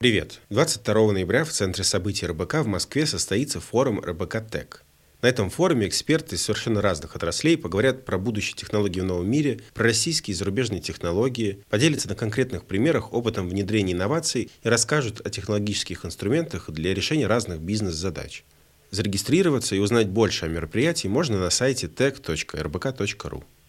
Привет! 22 ноября в Центре событий РБК в Москве состоится форум РБК Тек. На этом форуме эксперты из совершенно разных отраслей поговорят про будущее технологий в новом мире, про российские и зарубежные технологии, поделятся на конкретных примерах опытом внедрения инноваций и расскажут о технологических инструментах для решения разных бизнес-задач. Зарегистрироваться и узнать больше о мероприятии можно на сайте tech.rbk.ru.